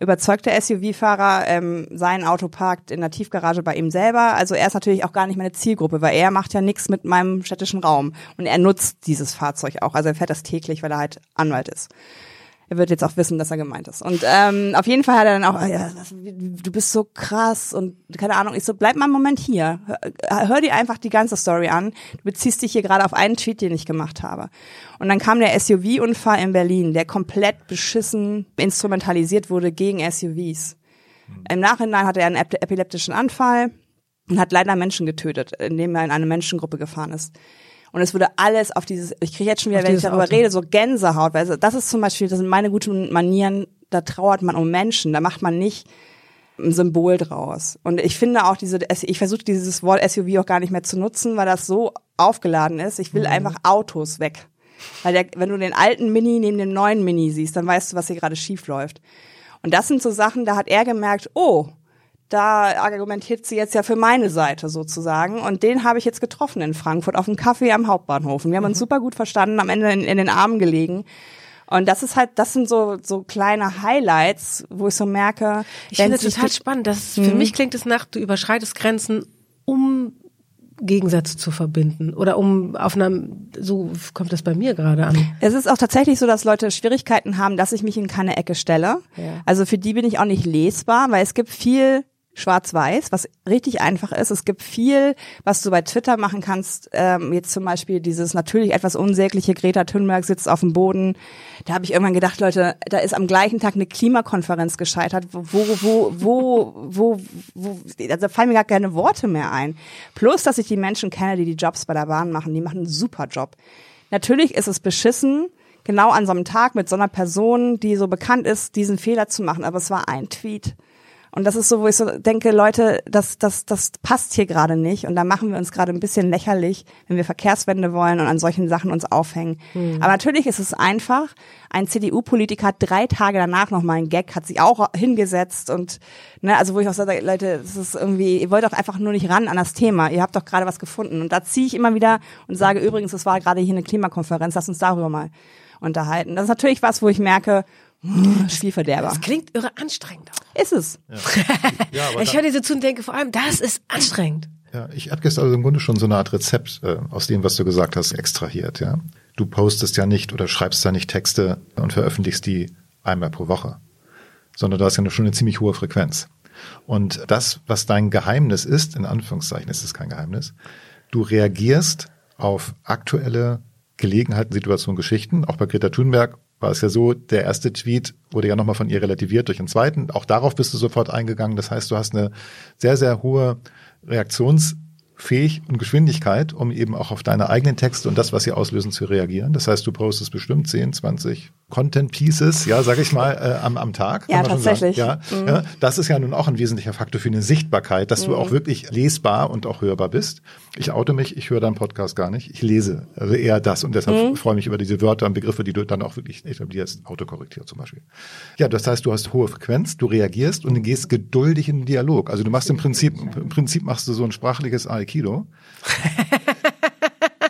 überzeugter SUV-Fahrer. Ähm, sein Auto parkt in der Tiefgarage bei ihm selber. Also er ist natürlich auch gar nicht meine Zielgruppe, weil er macht ja nichts mit meinem städtischen Raum. Und er nutzt dieses Fahrzeug auch. Also er fährt das täglich, weil er halt Anwalt ist er wird jetzt auch wissen, dass er gemeint ist. Und ähm, auf jeden Fall hat er dann auch, ja, du bist so krass und keine Ahnung, ich so, bleib mal einen Moment hier. Hör, hör dir einfach die ganze Story an. Du beziehst dich hier gerade auf einen Tweet, den ich gemacht habe. Und dann kam der SUV-Unfall in Berlin, der komplett beschissen instrumentalisiert wurde gegen SUVs. Mhm. Im Nachhinein hatte er einen epileptischen Anfall und hat leider Menschen getötet, indem er in eine Menschengruppe gefahren ist. Und es würde alles auf dieses, ich kriege jetzt schon wieder, auf wenn ich darüber Auto. rede, so Gänsehaut, weil das ist zum Beispiel, das sind meine guten Manieren, da trauert man um Menschen, da macht man nicht ein Symbol draus. Und ich finde auch diese, ich versuche dieses Wort SUV auch gar nicht mehr zu nutzen, weil das so aufgeladen ist. Ich will mhm. einfach Autos weg. Weil der, wenn du den alten Mini neben dem neuen Mini siehst, dann weißt du, was hier gerade schief läuft. Und das sind so Sachen, da hat er gemerkt, oh, da argumentiert sie jetzt ja für meine Seite sozusagen. Und den habe ich jetzt getroffen in Frankfurt auf einem Kaffee am Hauptbahnhof. Und wir haben uns mhm. super gut verstanden, am Ende in, in, den Armen gelegen. Und das ist halt, das sind so, so kleine Highlights, wo ich so merke. Ich finde es total spannend. Das, für mhm. mich klingt es nach, du überschreitest Grenzen, um Gegensätze zu verbinden oder um auf einer, so kommt das bei mir gerade an. Es ist auch tatsächlich so, dass Leute Schwierigkeiten haben, dass ich mich in keine Ecke stelle. Ja. Also für die bin ich auch nicht lesbar, weil es gibt viel schwarz-weiß, was richtig einfach ist. Es gibt viel, was du bei Twitter machen kannst. Ähm, jetzt zum Beispiel dieses natürlich etwas unsägliche Greta Thunberg sitzt auf dem Boden. Da habe ich irgendwann gedacht, Leute, da ist am gleichen Tag eine Klimakonferenz gescheitert. Wo, wo, wo, wo, wo, also da fallen mir gar keine Worte mehr ein. Plus, dass ich die Menschen kenne, die die Jobs bei der Bahn machen. Die machen einen super Job. Natürlich ist es beschissen, genau an so einem Tag mit so einer Person, die so bekannt ist, diesen Fehler zu machen. Aber es war ein Tweet. Und das ist so, wo ich so denke, Leute, das, das, das passt hier gerade nicht. Und da machen wir uns gerade ein bisschen lächerlich, wenn wir Verkehrswende wollen und an solchen Sachen uns aufhängen. Mhm. Aber natürlich ist es einfach. Ein CDU-Politiker hat drei Tage danach nochmal einen Gag, hat sich auch hingesetzt und, ne, also wo ich auch sage, Leute, das ist irgendwie, ihr wollt doch einfach nur nicht ran an das Thema. Ihr habt doch gerade was gefunden. Und da ziehe ich immer wieder und sage, übrigens, es war gerade hier eine Klimakonferenz, lass uns darüber mal unterhalten. Das ist natürlich was, wo ich merke, Spielverderber. Das klingt irre anstrengend. Auch. Ist es. Ja. ja ich höre dir so zu und denke vor allem, das ist anstrengend. Ja, ich habe gestern also im Grunde schon so eine Art Rezept äh, aus dem, was du gesagt hast, extrahiert. Ja, Du postest ja nicht oder schreibst da nicht Texte und veröffentlichst die einmal pro Woche, sondern du hast ja schon eine ziemlich hohe Frequenz. Und das, was dein Geheimnis ist, in Anführungszeichen ist es kein Geheimnis, du reagierst auf aktuelle Gelegenheiten, Situationen, Geschichten. Auch bei Greta Thunberg war es ja so, der erste Tweet wurde ja nochmal von ihr relativiert durch den zweiten. Auch darauf bist du sofort eingegangen. Das heißt, du hast eine sehr, sehr hohe Reaktions- fähig und Geschwindigkeit, um eben auch auf deine eigenen Texte und das, was sie auslösen, zu reagieren. Das heißt, du postest bestimmt 10, 20 Content Pieces, ja, sage ich mal, äh, am, am Tag. Ja, tatsächlich. Ja, mhm. ja, das ist ja nun auch ein wesentlicher Faktor für eine Sichtbarkeit, dass mhm. du auch wirklich lesbar und auch hörbar bist. Ich oute mich, ich höre deinen Podcast gar nicht. Ich lese also eher das und deshalb mhm. freue mich über diese Wörter und Begriffe, die du dann auch wirklich etablierst. Autokorrektiert zum Beispiel. Ja, das heißt, du hast hohe Frequenz, du reagierst und du gehst geduldig in den Dialog. Also du machst im Prinzip, im Prinzip machst du so ein sprachliches Aikido.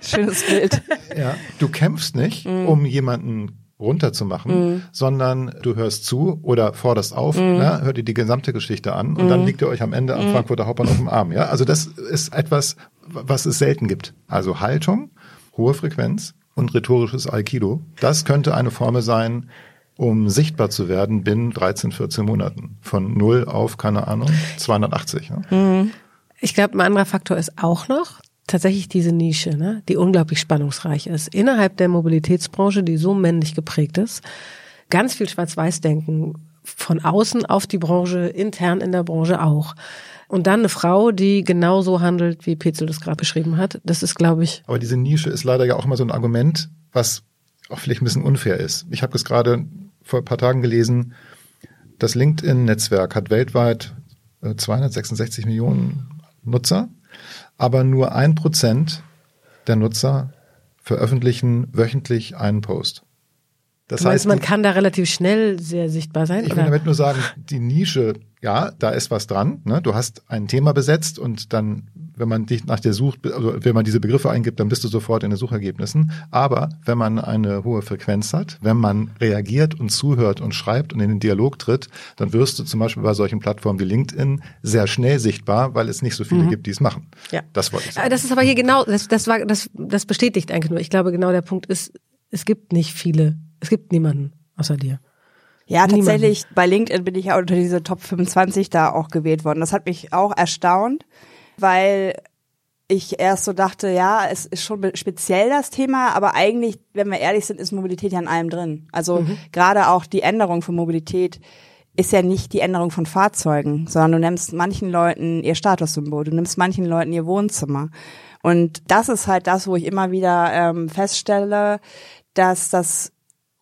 Schönes Bild. Ja, du kämpfst nicht, mm. um jemanden runterzumachen, mm. sondern du hörst zu oder forderst auf, mm. ne, hör dir die gesamte Geschichte an und mm. dann liegt ihr euch am Ende am mm. Frankfurter Hauptbahnhof im Arm. Ja, also das ist etwas, was es selten gibt. Also Haltung, hohe Frequenz und rhetorisches Aikido. Das könnte eine Formel sein, um sichtbar zu werden binnen 13, 14 Monaten. Von null auf, keine Ahnung, 280. Ja? Mm. Ich glaube, ein anderer Faktor ist auch noch tatsächlich diese Nische, ne, die unglaublich spannungsreich ist. Innerhalb der Mobilitätsbranche, die so männlich geprägt ist, ganz viel Schwarz-Weiß-Denken von außen auf die Branche, intern in der Branche auch. Und dann eine Frau, die genauso handelt, wie Petzel das gerade beschrieben hat. Das ist, glaube ich. Aber diese Nische ist leider ja auch immer so ein Argument, was auch vielleicht ein bisschen unfair ist. Ich habe das gerade vor ein paar Tagen gelesen. Das LinkedIn-Netzwerk hat weltweit 266 äh, Millionen Nutzer, aber nur ein Prozent der Nutzer veröffentlichen wöchentlich einen Post. Das du heißt, man kann da relativ schnell sehr sichtbar sein. Ich will damit nur sagen, die Nische ja, da ist was dran. Ne? Du hast ein Thema besetzt und dann, wenn man dich nach der Such, also wenn man diese Begriffe eingibt, dann bist du sofort in den Suchergebnissen. Aber wenn man eine hohe Frequenz hat, wenn man reagiert und zuhört und schreibt und in den Dialog tritt, dann wirst du zum Beispiel bei solchen Plattformen wie LinkedIn sehr schnell sichtbar, weil es nicht so viele mhm. gibt, die es machen. Ja. Das wollte ich sagen. Das ist aber hier genau, das, das war, das, das bestätigt eigentlich nur. Ich glaube, genau der Punkt ist, es gibt nicht viele, es gibt niemanden außer dir. Ja, tatsächlich, Niemanden. bei LinkedIn bin ich ja unter diese Top 25 da auch gewählt worden. Das hat mich auch erstaunt, weil ich erst so dachte, ja, es ist schon speziell das Thema, aber eigentlich, wenn wir ehrlich sind, ist Mobilität ja in allem drin. Also mhm. gerade auch die Änderung von Mobilität ist ja nicht die Änderung von Fahrzeugen, sondern du nimmst manchen Leuten ihr Statussymbol, du nimmst manchen Leuten ihr Wohnzimmer. Und das ist halt das, wo ich immer wieder ähm, feststelle, dass das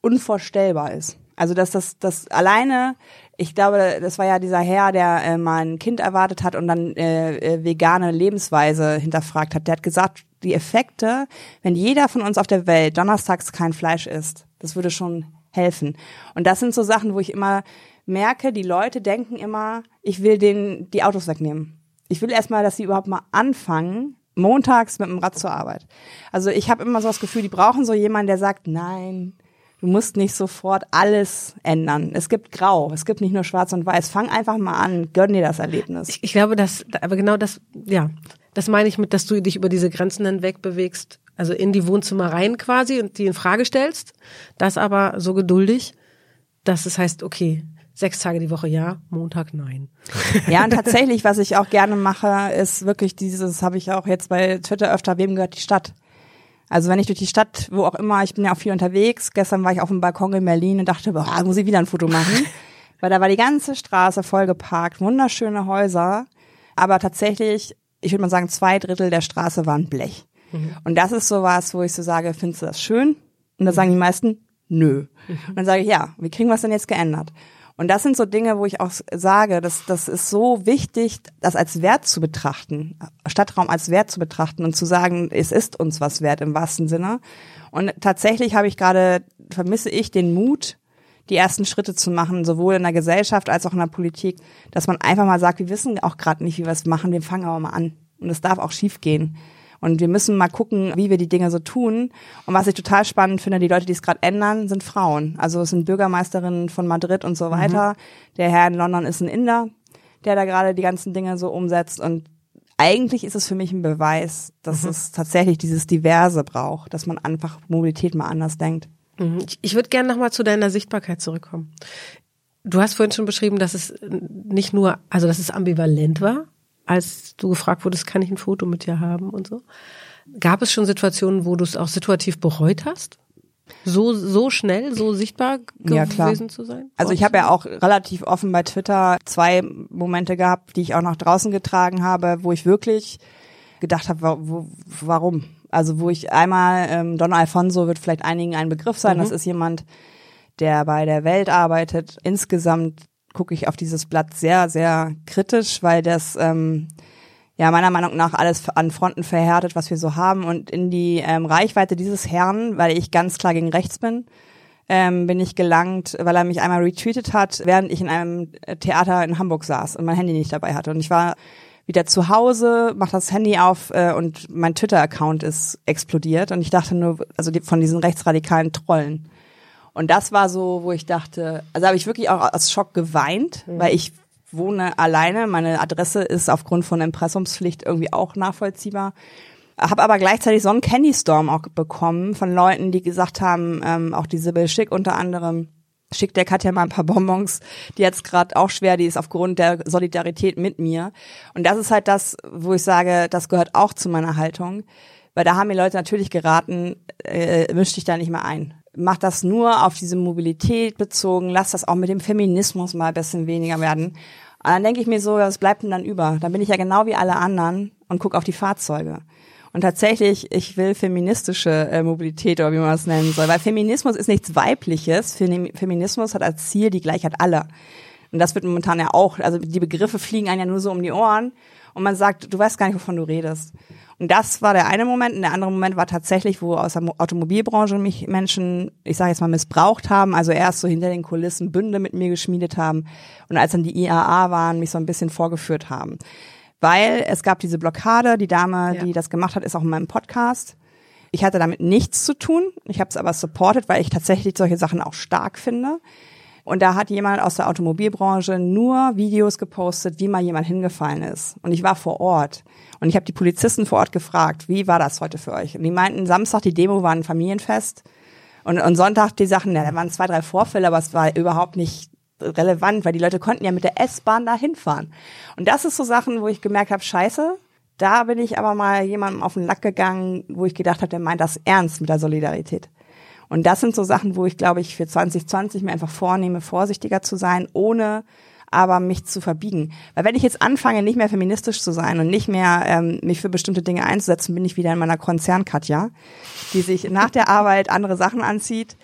unvorstellbar ist. Also dass das, das alleine, ich glaube, das war ja dieser Herr, der äh, mal ein Kind erwartet hat und dann äh, äh, vegane Lebensweise hinterfragt hat. Der hat gesagt, die Effekte, wenn jeder von uns auf der Welt donnerstags kein Fleisch isst, das würde schon helfen. Und das sind so Sachen, wo ich immer merke, die Leute denken immer, ich will denen die Autos wegnehmen. Ich will erstmal, dass sie überhaupt mal anfangen, montags mit dem Rad zur Arbeit. Also ich habe immer so das Gefühl, die brauchen so jemanden, der sagt, nein, Du musst nicht sofort alles ändern. Es gibt Grau. Es gibt nicht nur Schwarz und Weiß. Fang einfach mal an. Gönn dir das Erlebnis. Ich, ich glaube, dass, aber genau das, ja, das meine ich mit, dass du dich über diese Grenzen hinweg bewegst. Also in die Wohnzimmer rein quasi und die in Frage stellst. Das aber so geduldig, dass es heißt, okay, sechs Tage die Woche ja, Montag nein. Ja, und tatsächlich, was ich auch gerne mache, ist wirklich dieses, habe ich auch jetzt bei Twitter öfter, wem gehört die Stadt? Also wenn ich durch die Stadt, wo auch immer, ich bin ja auch viel unterwegs. Gestern war ich auf dem Balkon in Berlin und dachte, boah, muss ich wieder ein Foto machen. Weil da war die ganze Straße vollgeparkt, wunderschöne Häuser. Aber tatsächlich, ich würde mal sagen, zwei Drittel der Straße waren Blech. Mhm. Und das ist sowas, wo ich so sage, findest du das schön? Und da sagen die meisten, nö. Mhm. Und dann sage ich, ja, wie kriegen wir es denn jetzt geändert? Und das sind so Dinge, wo ich auch sage, dass das ist so wichtig, das als Wert zu betrachten, Stadtraum als Wert zu betrachten und zu sagen, es ist uns was wert im wahrsten Sinne. Und tatsächlich habe ich gerade, vermisse ich den Mut, die ersten Schritte zu machen, sowohl in der Gesellschaft als auch in der Politik, dass man einfach mal sagt, wir wissen auch gerade nicht, wie wir es machen, wir fangen aber mal an. Und es darf auch schief gehen. Und wir müssen mal gucken, wie wir die Dinge so tun. Und was ich total spannend finde, die Leute, die es gerade ändern, sind Frauen. Also es sind Bürgermeisterinnen von Madrid und so weiter. Mhm. Der Herr in London ist ein Inder, der da gerade die ganzen Dinge so umsetzt. Und eigentlich ist es für mich ein Beweis, dass mhm. es tatsächlich dieses Diverse braucht, dass man einfach Mobilität mal anders denkt. Mhm. Ich würde gerne nochmal zu deiner Sichtbarkeit zurückkommen. Du hast vorhin schon beschrieben, dass es nicht nur, also dass es ambivalent war, als du gefragt wurdest, kann ich ein Foto mit dir haben und so. Gab es schon Situationen, wo du es auch situativ bereut hast? So, so schnell, so sichtbar ja, gewesen zu sein? Also ich habe ja auch relativ offen bei Twitter zwei Momente gehabt, die ich auch nach draußen getragen habe, wo ich wirklich gedacht habe, wo, warum? Also wo ich einmal, ähm, Don Alfonso wird vielleicht einigen ein Begriff sein, mhm. das ist jemand, der bei der Welt arbeitet, insgesamt gucke ich auf dieses Blatt sehr, sehr kritisch, weil das ähm, ja meiner Meinung nach alles an Fronten verhärtet, was wir so haben. Und in die ähm, Reichweite dieses Herrn, weil ich ganz klar gegen rechts bin, ähm, bin ich gelangt, weil er mich einmal retweetet hat, während ich in einem Theater in Hamburg saß und mein Handy nicht dabei hatte. Und ich war wieder zu Hause, mach das Handy auf äh, und mein Twitter-Account ist explodiert. Und ich dachte nur, also die, von diesen rechtsradikalen Trollen. Und das war so, wo ich dachte, also habe ich wirklich auch aus Schock geweint, mhm. weil ich wohne alleine. Meine Adresse ist aufgrund von Impressumspflicht irgendwie auch nachvollziehbar. Habe aber gleichzeitig so einen Candy Storm auch bekommen von Leuten, die gesagt haben, ähm, auch die Sibyl Schick unter anderem, schickt der Katja mal ein paar Bonbons, die jetzt gerade auch schwer, die ist aufgrund der Solidarität mit mir. Und das ist halt das, wo ich sage, das gehört auch zu meiner Haltung. Weil da haben mir Leute natürlich geraten, äh, misch dich da nicht mehr ein mach das nur auf diese Mobilität bezogen, lass das auch mit dem Feminismus mal ein bisschen weniger werden. Und dann denke ich mir so, was bleibt denn dann über? Dann bin ich ja genau wie alle anderen und gucke auf die Fahrzeuge. Und tatsächlich, ich will feministische äh, Mobilität oder wie man es nennen soll, weil Feminismus ist nichts Weibliches. Feminismus hat als Ziel die Gleichheit aller. Und das wird momentan ja auch, also die Begriffe fliegen einem ja nur so um die Ohren. und man sagt, du weißt gar nicht, wovon du redest. Und das war der eine Moment. Und der andere Moment war tatsächlich, wo aus der Automobilbranche mich Menschen, ich sage jetzt mal, missbraucht haben. Also erst so hinter den Kulissen Bünde mit mir geschmiedet haben und als dann die IAA waren, mich so ein bisschen vorgeführt haben. Weil es gab diese Blockade, die Dame, Ja. die das gemacht hat, ist auch in meinem Podcast. Ich hatte damit nichts zu tun. Ich habe es aber supported, weil ich tatsächlich solche Sachen auch stark finde. Und da hat jemand aus der Automobilbranche nur Videos gepostet, wie mal jemand hingefallen ist. Und ich war vor Ort. Und ich habe die Polizisten vor Ort gefragt, wie war das heute für euch? Und die meinten, Samstag die Demo war ein Familienfest. Und, und Sonntag die Sachen, ja, da waren zwei, drei Vorfälle, aber es war überhaupt nicht relevant, weil die Leute konnten ja mit der S-Bahn da hinfahren. Und das ist so Sachen, wo ich gemerkt habe, scheiße, da bin ich aber mal jemandem auf den Lack gegangen, wo ich gedacht habe, der meint das ernst mit der Solidarität. Und das sind so Sachen, wo ich, glaube ich, für 2020 mir einfach vornehme, vorsichtiger zu sein, ohne aber mich zu verbiegen. Weil wenn ich jetzt anfange, nicht mehr feministisch zu sein und nicht mehr ähm, mich für bestimmte Dinge einzusetzen, bin ich wieder in meiner Konzernkatja, die sich nach der Arbeit andere Sachen anzieht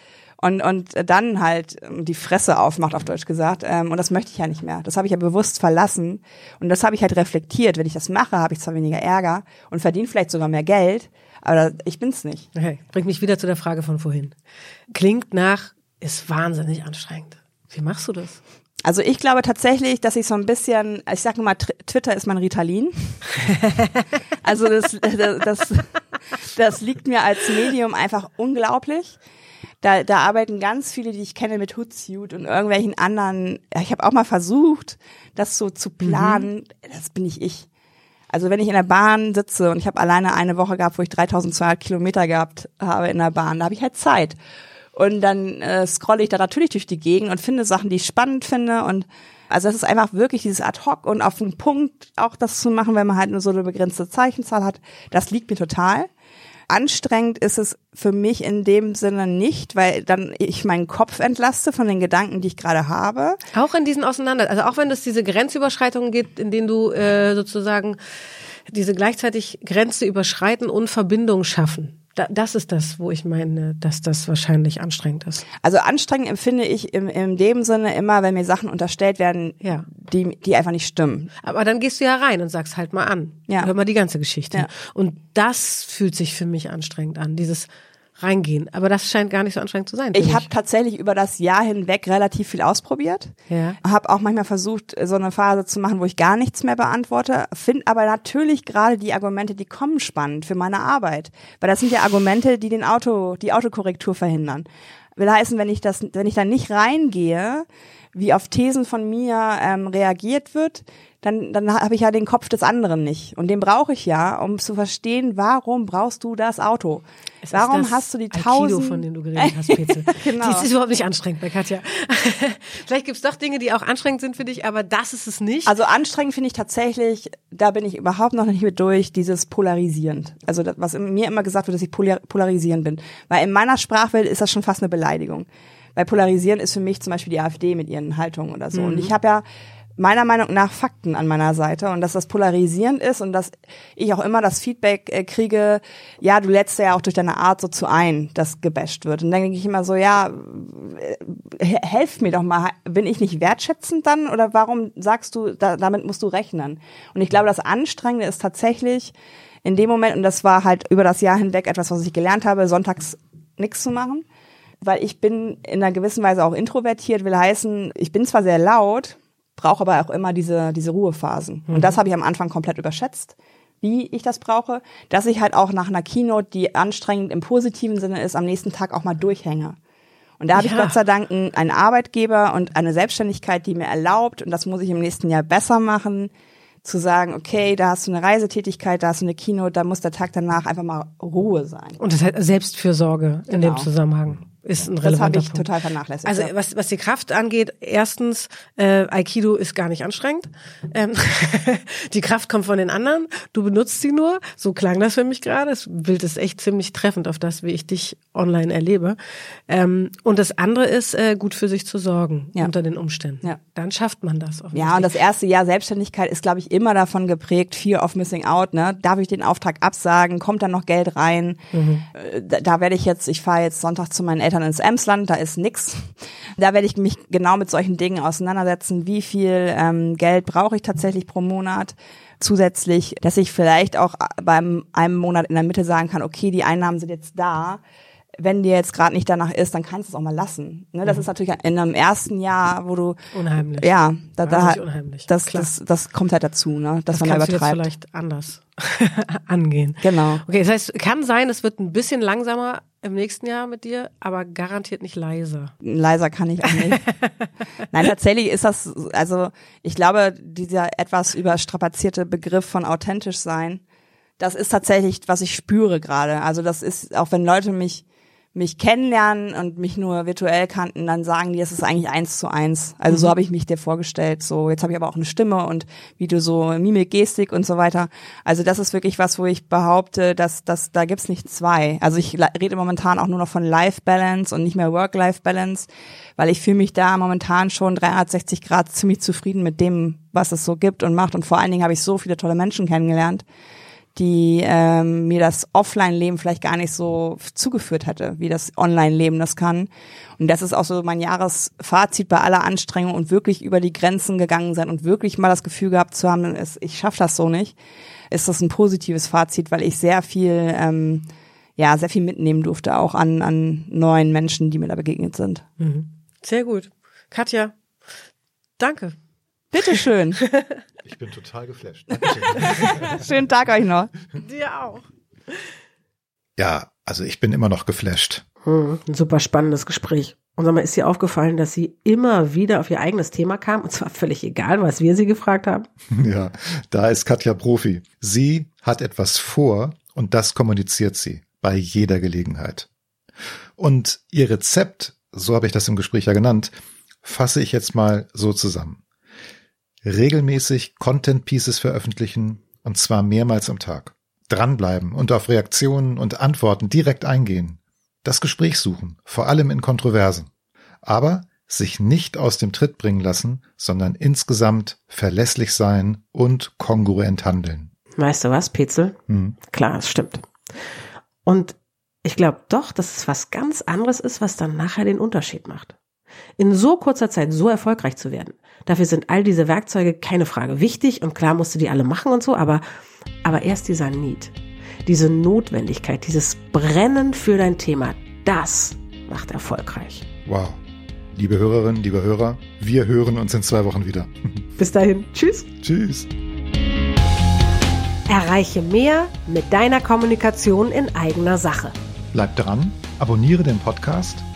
und, und dann halt die Fresse aufmacht, auf Deutsch gesagt. Ähm, und das möchte ich ja nicht mehr. Das habe ich ja bewusst verlassen. Und das habe ich halt reflektiert. Wenn ich das mache, habe ich zwar weniger Ärger und verdiene vielleicht sogar mehr Geld, aber ich bin's nicht. Okay, bringt mich wieder zu der Frage von vorhin. Klingt nach, ist wahnsinnig anstrengend. Wie machst du das? Also ich glaube tatsächlich, dass ich so ein bisschen, ich sag nur mal, Twitter ist mein Ritalin. also das, das, das liegt mir als Medium einfach unglaublich. Da, da arbeiten ganz viele, die ich kenne, mit Hootsuite und irgendwelchen anderen. Ich habe auch mal versucht, das so zu planen. Das bin nicht ich. Also wenn ich in der Bahn sitze und ich habe alleine eine Woche gehabt, wo ich 3200 Kilometer gehabt habe in der Bahn, da habe ich halt Zeit. Und dann äh, scrolle ich da natürlich durch die Gegend und finde Sachen, die ich spannend finde. Und also das ist einfach wirklich dieses Ad-Hoc und auf den Punkt auch das zu machen, wenn man halt nur so eine begrenzte Zeichenzahl hat, das liegt mir total. Anstrengend ist es für mich in dem Sinne nicht, weil dann ich meinen Kopf entlaste von den Gedanken, die ich gerade habe. Auch in diesen Auseinander, also auch wenn es diese Grenzüberschreitungen gibt, in denen du äh, sozusagen diese gleichzeitig Grenze überschreiten und Verbindung schaffen. Da, das ist das, wo ich meine, dass das wahrscheinlich anstrengend ist. Also anstrengend empfinde ich im, in dem Sinne immer, wenn mir Sachen unterstellt werden, Ja. die, die einfach nicht stimmen. Aber dann gehst du ja rein und sagst halt mal an. Ja. Hör mal die ganze Geschichte. Ja. Und das fühlt sich für mich anstrengend an, dieses Reingehen. Aber das scheint gar nicht so anstrengend zu sein. Ich habe tatsächlich über das Jahr hinweg relativ viel ausprobiert. Ja. Habe auch manchmal versucht, so eine Phase zu machen, wo ich gar nichts mehr beantworte. Finde aber natürlich gerade die Argumente, die kommen, spannend für meine Arbeit. Weil das sind ja Argumente, die den Auto, die Autokorrektur verhindern. Will heißen, wenn ich das, wenn ich da nicht reingehe, wie auf Thesen von mir ähm, reagiert wird, dann, dann habe ich ja den Kopf des anderen nicht. Und den brauche ich ja, um zu verstehen, warum brauchst du das Auto? Es warum das hast du die tausend... von dem du geredet hast, Petze. Genau. Das ist überhaupt nicht anstrengend bei Katja. Vielleicht gibt's doch Dinge, die auch anstrengend sind für dich, aber das ist es nicht. Also anstrengend finde ich tatsächlich, da bin ich überhaupt noch nicht mit durch, dieses polarisierend. Also das, was mir immer gesagt wird, dass ich polar polarisierend bin. Weil in meiner Sprachwelt ist das schon fast eine Beleidigung. Weil polarisieren ist für mich zum Beispiel die AfD mit ihren Haltungen oder so. Und ich habe ja meiner Meinung nach Fakten an meiner Seite und dass das polarisierend ist und dass ich auch immer das Feedback äh, kriege, ja, du lädst ja auch durch deine Art so zu ein, dass gebasht wird. Und dann denke ich immer so, ja, äh, helft mir doch mal, bin ich nicht wertschätzend dann oder warum sagst du, da, damit musst du rechnen? Und ich glaube, das Anstrengende ist tatsächlich in dem Moment, und das war halt über das Jahr hinweg etwas, was ich gelernt habe, sonntags nichts zu machen, weil ich bin in einer gewissen Weise auch introvertiert, will heißen, ich bin zwar sehr laut, brauche aber auch immer diese, diese Ruhephasen. Und das habe ich am Anfang komplett überschätzt, wie ich das brauche, dass ich halt auch nach einer Keynote, die anstrengend im positiven Sinne ist, am nächsten Tag auch mal durchhänge. Und da habe ich Ja. Gott sei Dank einen Arbeitgeber und eine Selbstständigkeit, die mir erlaubt, und das muss ich im nächsten Jahr besser machen, zu sagen, okay, da hast du eine Reisetätigkeit, da hast du eine Keynote, da muss der Tag danach einfach mal Ruhe sein. und das heißt Selbstfürsorge in dem Genau. Zusammenhang ist ein Das habe relevanter ich Punkt. total vernachlässigt. Also ja. was, was die Kraft angeht, erstens, äh, Aikido ist gar nicht anstrengend. Ähm, die Kraft kommt von den anderen, du benutzt sie nur. So klang das für mich gerade. Das Bild ist echt ziemlich treffend auf das, wie ich dich online erlebe. Ähm, und das andere ist, äh, gut für sich zu sorgen Ja. unter den Umständen. Ja. Dann schafft man das. Ja, und das erste Jahr Selbstständigkeit ist, glaube ich, immer davon geprägt, Fear of Missing Out. Ne? Darf ich den Auftrag absagen? Kommt da noch Geld rein? Mhm. Äh, Da, da werde ich jetzt, ich fahre jetzt Sonntag zu meinen Eltern ins Emsland, da ist nix. Da werde ich mich genau mit solchen Dingen auseinandersetzen. Wie viel ähm, Geld brauche ich tatsächlich pro Monat? Zusätzlich, dass ich vielleicht auch beim einem Monat in der Mitte sagen kann, okay, die Einnahmen sind jetzt da wenn dir jetzt gerade nicht danach ist, dann kannst du es auch mal lassen. Ne, das mhm. ist natürlich in einem ersten Jahr, wo du unheimlich. Ja, da, da unheimlich. Das, das, das kommt halt dazu, ne, dass das man da übertreibt. Du jetzt vielleicht anders angehen. Genau. Okay, das heißt, kann sein, es wird ein bisschen langsamer im nächsten Jahr mit dir, aber garantiert nicht leiser. Leiser kann ich auch nicht. Nein, tatsächlich ist das, also ich glaube, dieser etwas überstrapazierte Begriff von authentisch sein, das ist tatsächlich, was ich spüre gerade. Also das ist, auch wenn Leute mich mich kennenlernen und mich nur virtuell kannten, dann sagen die, es ist eigentlich eins zu eins. Also mhm. so habe ich mich dir vorgestellt. So, jetzt habe ich aber auch eine Stimme und wie du so Mimik, Gestik und so weiter. Also das ist wirklich was, wo ich behaupte, dass, dass da gibt's nicht zwei. Also ich rede momentan auch nur noch von Life-Balance und nicht mehr Work-Life-Balance, weil ich fühle mich da momentan schon 360 Grad ziemlich zufrieden mit dem, was es so gibt und macht. Und vor allen Dingen habe ich so viele tolle Menschen kennengelernt die ähm, mir das Offline-Leben vielleicht gar nicht so zugeführt hätte, wie das Online-Leben das kann. Und das ist auch so mein Jahresfazit bei aller Anstrengung und wirklich über die Grenzen gegangen sein und wirklich mal das Gefühl gehabt zu haben, ich schaffe das so nicht, ist das ein positives Fazit, weil ich sehr viel, ähm, ja, sehr viel mitnehmen durfte, auch an, an neuen Menschen, die mir da begegnet sind. Mhm. Sehr gut. Katja, danke. Bitteschön. Ich bin total geflasht. Schönen Tag euch noch. Dir auch. Ja, also ich bin immer noch geflasht. Hm, ein super spannendes Gespräch. Und sag mal, ist dir aufgefallen, dass sie immer wieder auf ihr eigenes Thema kam? Und zwar völlig egal, was wir sie gefragt haben? Ja, da ist Katja Profi. Sie hat etwas vor und das kommuniziert sie bei jeder Gelegenheit. Und ihr Rezept, so habe ich das im Gespräch ja genannt, fasse ich jetzt mal so zusammen regelmäßig Content Pieces veröffentlichen und zwar mehrmals am Tag. Dranbleiben und auf Reaktionen und Antworten direkt eingehen. Das Gespräch suchen, vor allem in Kontroversen. Aber sich nicht aus dem Tritt bringen lassen, sondern insgesamt verlässlich sein und kongruent handeln. Weißt du was, Petzel? Hm. Klar, es stimmt. Und ich glaube doch, dass es was ganz anderes ist, was dann nachher den Unterschied macht. In so kurzer Zeit so erfolgreich zu werden. Dafür sind all diese Werkzeuge keine Frage wichtig und klar musst du die alle machen und so, aber, aber erst dieser Need, diese Notwendigkeit, dieses Brennen für dein Thema, das macht erfolgreich. Wow. Liebe Hörerinnen, liebe Hörer, wir hören uns in zwei Wochen wieder. Bis dahin. Tschüss. Tschüss. Erreiche mehr mit deiner Kommunikation in eigener Sache. Bleib dran, abonniere den Podcast.